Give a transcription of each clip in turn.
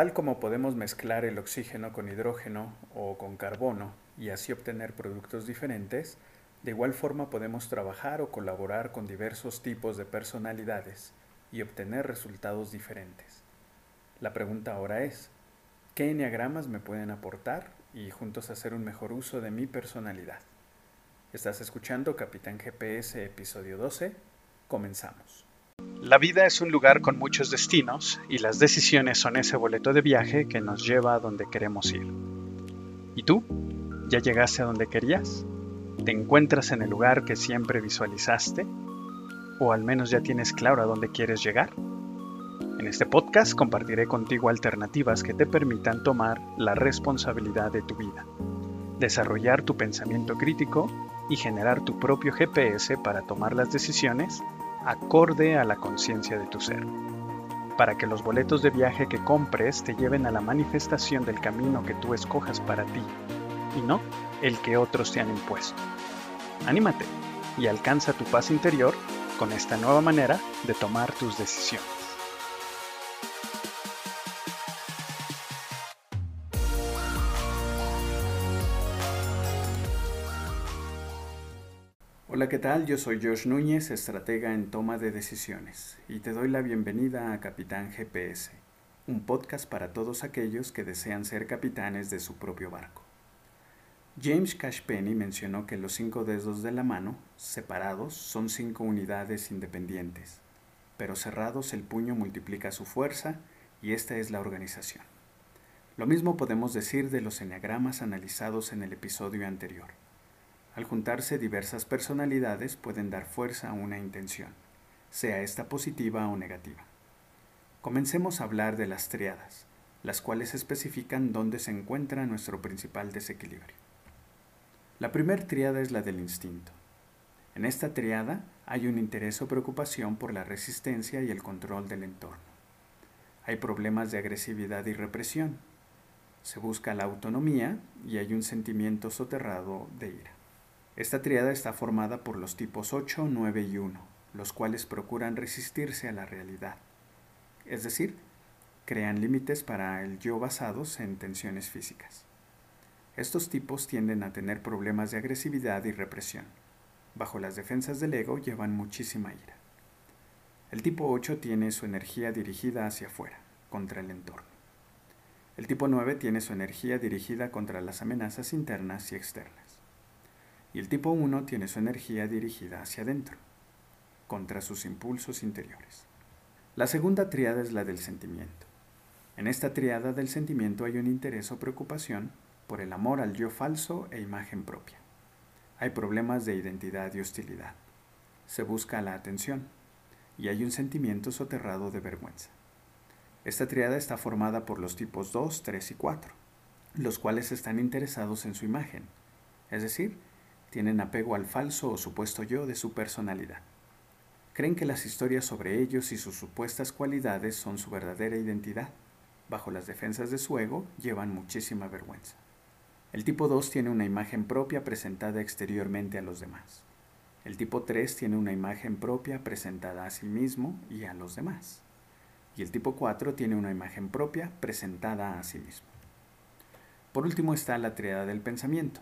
Tal como podemos mezclar el oxígeno con hidrógeno o con carbono y así obtener productos diferentes, de igual forma podemos trabajar o colaborar con diversos tipos de personalidades y obtener resultados diferentes. La pregunta ahora es, ¿qué enneagramas me pueden aportar y juntos hacer un mejor uso de mi personalidad? Estás escuchando Capitán GPS episodio 12. Comenzamos. La vida es un lugar con muchos destinos y las decisiones son ese boleto de viaje que nos lleva a donde queremos ir. ¿Y tú? ¿Ya llegaste a donde querías? ¿Te encuentras en el lugar que siempre visualizaste? ¿O al menos ya tienes claro a dónde quieres llegar? En este podcast compartiré contigo alternativas que te permitan tomar la responsabilidad de tu vida, desarrollar tu pensamiento crítico y generar tu propio GPS para tomar las decisiones acorde a la conciencia de tu ser, para que los boletos de viaje que compres te lleven a la manifestación del camino que tú escojas para ti, y no el que otros te han impuesto. Anímate y alcanza tu paz interior con esta nueva manera de tomar tus decisiones. Hola, ¿qué tal? Yo soy Josh Núñez, estratega en toma de decisiones, y te doy la bienvenida a Capitán GPS, un podcast para todos aquellos que desean ser capitanes de su propio barco. James Cash Penny mencionó que los cinco dedos de la mano, separados, son cinco unidades independientes, pero cerrados el puño multiplica su fuerza y esta es la organización. Lo mismo podemos decir de los enneagramas analizados en el episodio anterior. Al juntarse diversas personalidades pueden dar fuerza a una intención, sea esta positiva o negativa. Comencemos a hablar de las triadas, las cuales especifican dónde se encuentra nuestro principal desequilibrio. La primera triada es la del instinto. En esta triada hay un interés o preocupación por la resistencia y el control del entorno. Hay problemas de agresividad y represión. Se busca la autonomía y hay un sentimiento soterrado de ira. Esta triada está formada por los tipos 8, 9 y 1, los cuales procuran resistirse a la realidad. Es decir, crean límites para el yo basados en tensiones físicas. Estos tipos tienden a tener problemas de agresividad y represión. Bajo las defensas del ego llevan muchísima ira. El tipo 8 tiene su energía dirigida hacia afuera, contra el entorno. El tipo 9 tiene su energía dirigida contra las amenazas internas y externas y el tipo 1 tiene su energía dirigida hacia adentro, contra sus impulsos interiores. La segunda triada es la del sentimiento. En esta triada del sentimiento hay un interés o preocupación por el amor al yo falso e imagen propia. Hay problemas de identidad y hostilidad. Se busca la atención y hay un sentimiento soterrado de vergüenza. Esta triada está formada por los tipos 2, 3 y 4, los cuales están interesados en su imagen, es decir, tienen apego al falso o supuesto yo de su personalidad. Creen que las historias sobre ellos y sus supuestas cualidades son su verdadera identidad. Bajo las defensas de su ego llevan muchísima vergüenza. El tipo 2 tiene una imagen propia presentada exteriormente a los demás. El tipo 3 tiene una imagen propia presentada a sí mismo y a los demás. Y el tipo 4 tiene una imagen propia presentada a sí mismo. Por último está la triada del pensamiento.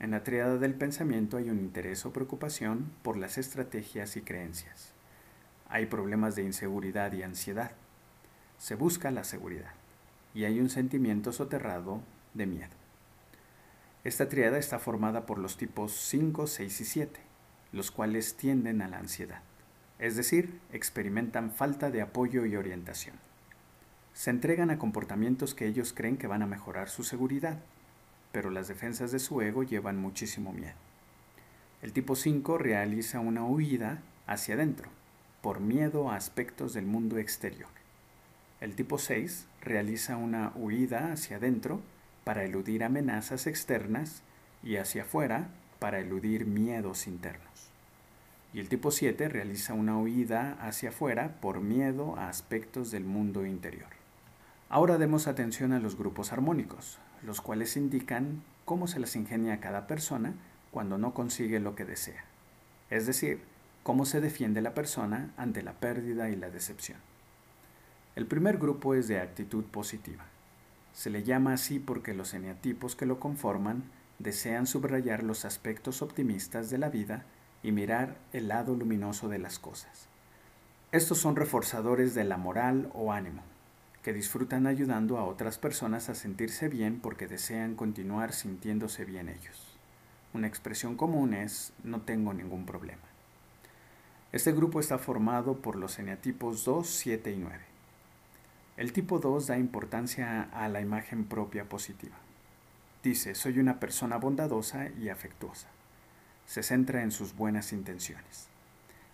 En la triada del pensamiento hay un interés o preocupación por las estrategias y creencias. Hay problemas de inseguridad y ansiedad. Se busca la seguridad. Y hay un sentimiento soterrado de miedo. Esta triada está formada por los tipos 5, 6 y 7, los cuales tienden a la ansiedad, es decir, experimentan falta de apoyo y orientación. Se entregan a comportamientos que ellos creen que van a mejorar su seguridad, pero las defensas de su ego llevan muchísimo miedo. El tipo 5 realiza una huida hacia adentro, por miedo a aspectos del mundo exterior. El tipo 6 realiza una huida hacia adentro para eludir amenazas externas y hacia afuera para eludir miedos internos. Y el tipo 7 realiza una huida hacia afuera por miedo a aspectos del mundo interior. Ahora demos atención a los grupos armónicos, los cuales indican cómo se las ingenia cada persona cuando no consigue lo que desea, es decir, cómo se defiende la persona ante la pérdida y la decepción. El primer grupo es de actitud positiva. Se le llama así porque los eneatipos que lo conforman desean subrayar los aspectos optimistas de la vida y mirar el lado luminoso de las cosas. Estos son reforzadores de la moral o ánimo, que disfrutan ayudando a otras personas a sentirse bien porque desean continuar sintiéndose bien ellos. Una expresión común es no tengo ningún problema. Este grupo está formado por los eneatipos 2, 7 y 9. El tipo 2 da importancia a la imagen propia positiva. Dice, soy una persona bondadosa y afectuosa. Se centra en sus buenas intenciones.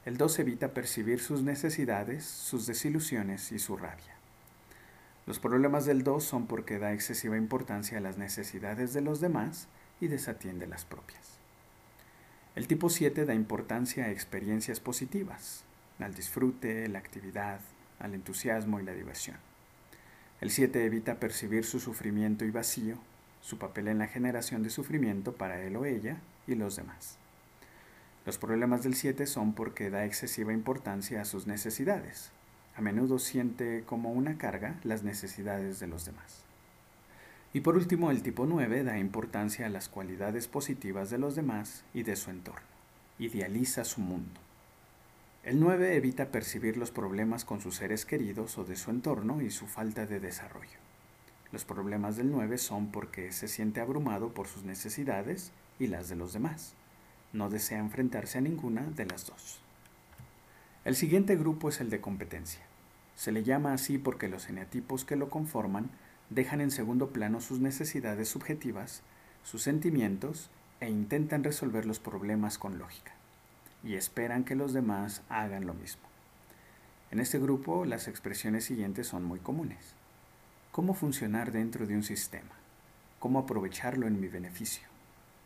El 2 evita percibir sus necesidades, sus desilusiones y su rabia. Los problemas del 2 son porque da excesiva importancia a las necesidades de los demás y desatiende las propias. El tipo 7 da importancia a experiencias positivas, al disfrute, la actividad, al entusiasmo y la diversión. El 7 evita percibir su sufrimiento y vacío, su papel en la generación de sufrimiento para él o ella y los demás. Los problemas del 7 son porque da excesiva importancia a sus necesidades. A menudo siente como una carga las necesidades de los demás. Y por último, el tipo 9 da importancia a las cualidades positivas de los demás y de su entorno. Idealiza su mundo. El 9 evita percibir los problemas con sus seres queridos o de su entorno y su falta de desarrollo. Los problemas del 9 son porque se siente abrumado por sus necesidades y las de los demás. No desea enfrentarse a ninguna de las dos. El siguiente grupo es el de competencia. Se le llama así porque los eneatipos que lo conforman dejan en segundo plano sus necesidades subjetivas, sus sentimientos e intentan resolver los problemas con lógica. Y esperan que los demás hagan lo mismo. En este grupo las expresiones siguientes son muy comunes cómo funcionar dentro de un sistema, cómo aprovecharlo en mi beneficio.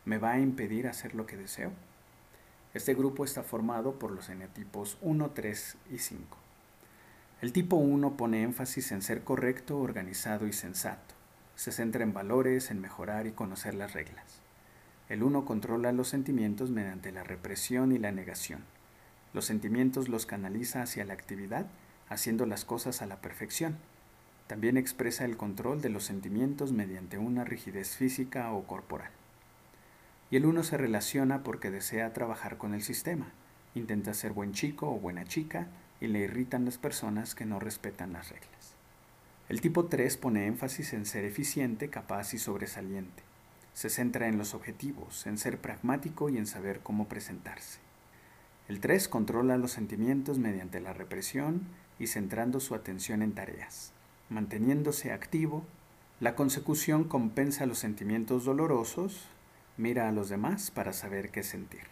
¿Me va a impedir hacer lo que deseo? Este grupo está formado por los eneatipos 1, 3 y 5. El tipo 1 pone énfasis en ser correcto, organizado y sensato. Se centra en valores, en mejorar y conocer las reglas. El 1 controla los sentimientos mediante la represión y la negación. Los sentimientos los canaliza hacia la actividad, haciendo las cosas a la perfección. También expresa el control de los sentimientos mediante una rigidez física o corporal. Y el uno se relaciona porque desea trabajar con el sistema, intenta ser buen chico o buena chica y le irritan las personas que no respetan las reglas. El tipo 3 pone énfasis en ser eficiente, capaz y sobresaliente. Se centra en los objetivos, en ser pragmático y en saber cómo presentarse. El 3 controla los sentimientos mediante la represión y centrando su atención en tareas manteniéndose activo, la consecución compensa los sentimientos dolorosos, mira a los demás para saber qué sentir.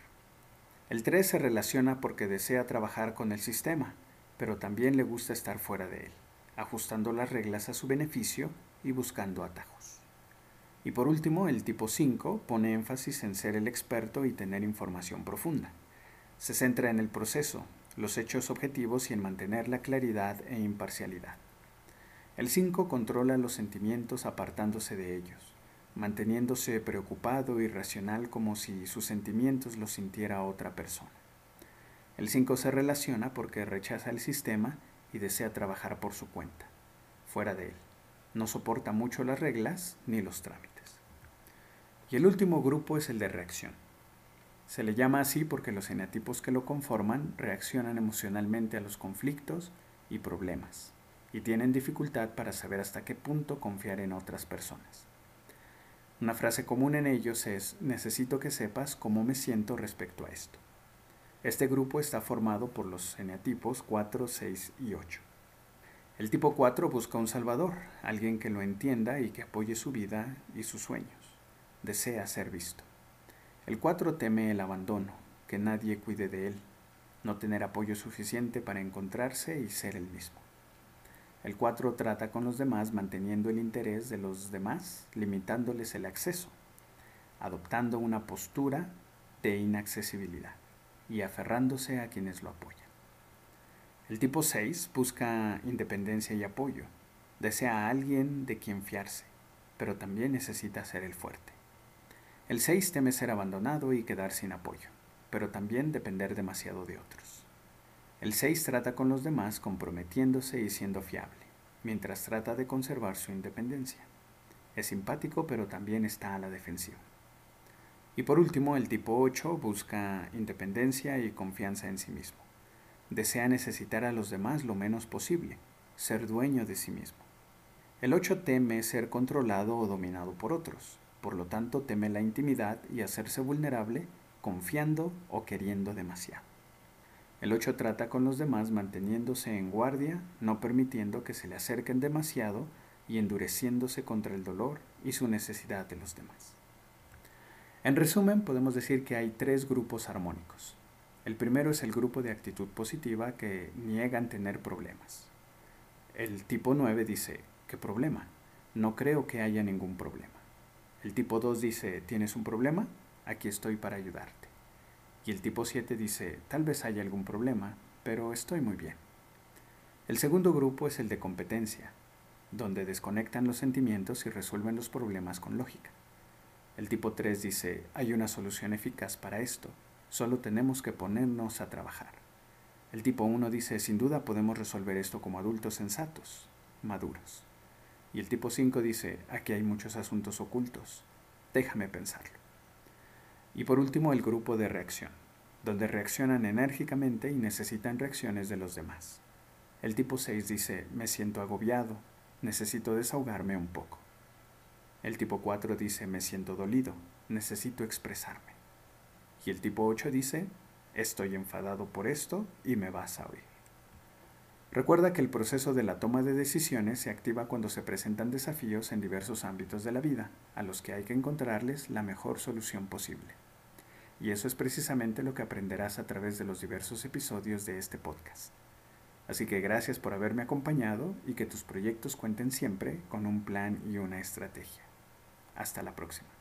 El 3 se relaciona porque desea trabajar con el sistema, pero también le gusta estar fuera de él, ajustando las reglas a su beneficio y buscando atajos. Y por último, el tipo 5 pone énfasis en ser el experto y tener información profunda. Se centra en el proceso, los hechos objetivos y en mantener la claridad e imparcialidad. El 5 controla los sentimientos apartándose de ellos, manteniéndose preocupado y racional como si sus sentimientos los sintiera otra persona. El 5 se relaciona porque rechaza el sistema y desea trabajar por su cuenta, fuera de él. No soporta mucho las reglas ni los trámites. Y el último grupo es el de reacción. Se le llama así porque los eneatipos que lo conforman reaccionan emocionalmente a los conflictos y problemas y tienen dificultad para saber hasta qué punto confiar en otras personas. Una frase común en ellos es, necesito que sepas cómo me siento respecto a esto. Este grupo está formado por los eneatipos 4, 6 y 8. El tipo 4 busca un salvador, alguien que lo entienda y que apoye su vida y sus sueños. Desea ser visto. El 4 teme el abandono, que nadie cuide de él, no tener apoyo suficiente para encontrarse y ser el mismo. El 4 trata con los demás manteniendo el interés de los demás, limitándoles el acceso, adoptando una postura de inaccesibilidad y aferrándose a quienes lo apoyan. El tipo 6 busca independencia y apoyo. Desea a alguien de quien fiarse, pero también necesita ser el fuerte. El 6 teme ser abandonado y quedar sin apoyo, pero también depender demasiado de otros. El 6 trata con los demás comprometiéndose y siendo fiable, mientras trata de conservar su independencia. Es simpático pero también está a la defensiva. Y por último, el tipo 8 busca independencia y confianza en sí mismo. Desea necesitar a los demás lo menos posible, ser dueño de sí mismo. El 8 teme ser controlado o dominado por otros, por lo tanto teme la intimidad y hacerse vulnerable confiando o queriendo demasiado. El 8 trata con los demás manteniéndose en guardia, no permitiendo que se le acerquen demasiado y endureciéndose contra el dolor y su necesidad de los demás. En resumen, podemos decir que hay tres grupos armónicos. El primero es el grupo de actitud positiva que niegan tener problemas. El tipo 9 dice, ¿qué problema? No creo que haya ningún problema. El tipo 2 dice, ¿tienes un problema? Aquí estoy para ayudarte. Y el tipo 7 dice, tal vez haya algún problema, pero estoy muy bien. El segundo grupo es el de competencia, donde desconectan los sentimientos y resuelven los problemas con lógica. El tipo 3 dice, hay una solución eficaz para esto, solo tenemos que ponernos a trabajar. El tipo 1 dice, sin duda podemos resolver esto como adultos sensatos, maduros. Y el tipo 5 dice, aquí hay muchos asuntos ocultos, déjame pensarlo. Y por último, el grupo de reacción, donde reaccionan enérgicamente y necesitan reacciones de los demás. El tipo 6 dice, me siento agobiado, necesito desahogarme un poco. El tipo 4 dice, me siento dolido, necesito expresarme. Y el tipo 8 dice, estoy enfadado por esto y me vas a oír. Recuerda que el proceso de la toma de decisiones se activa cuando se presentan desafíos en diversos ámbitos de la vida, a los que hay que encontrarles la mejor solución posible. Y eso es precisamente lo que aprenderás a través de los diversos episodios de este podcast. Así que gracias por haberme acompañado y que tus proyectos cuenten siempre con un plan y una estrategia. Hasta la próxima.